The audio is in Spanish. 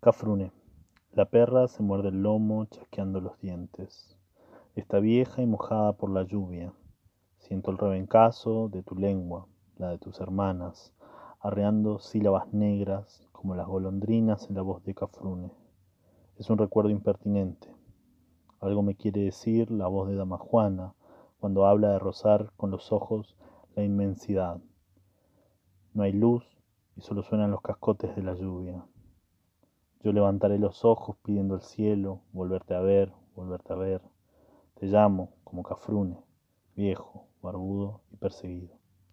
Cafrune. La perra se muerde el lomo chasqueando los dientes. Está vieja y mojada por la lluvia. Siento el rebencazo de tu lengua, la de tus hermanas, arreando sílabas negras como las golondrinas en la voz de Cafrune. Es un recuerdo impertinente. Algo me quiere decir la voz de Dama Juana cuando habla de rozar con los ojos la inmensidad. No hay luz y solo suenan los cascotes de la lluvia. Yo levantaré los ojos pidiendo el cielo, volverte a ver, volverte a ver. Te llamo como Cafrune, viejo, barbudo y perseguido.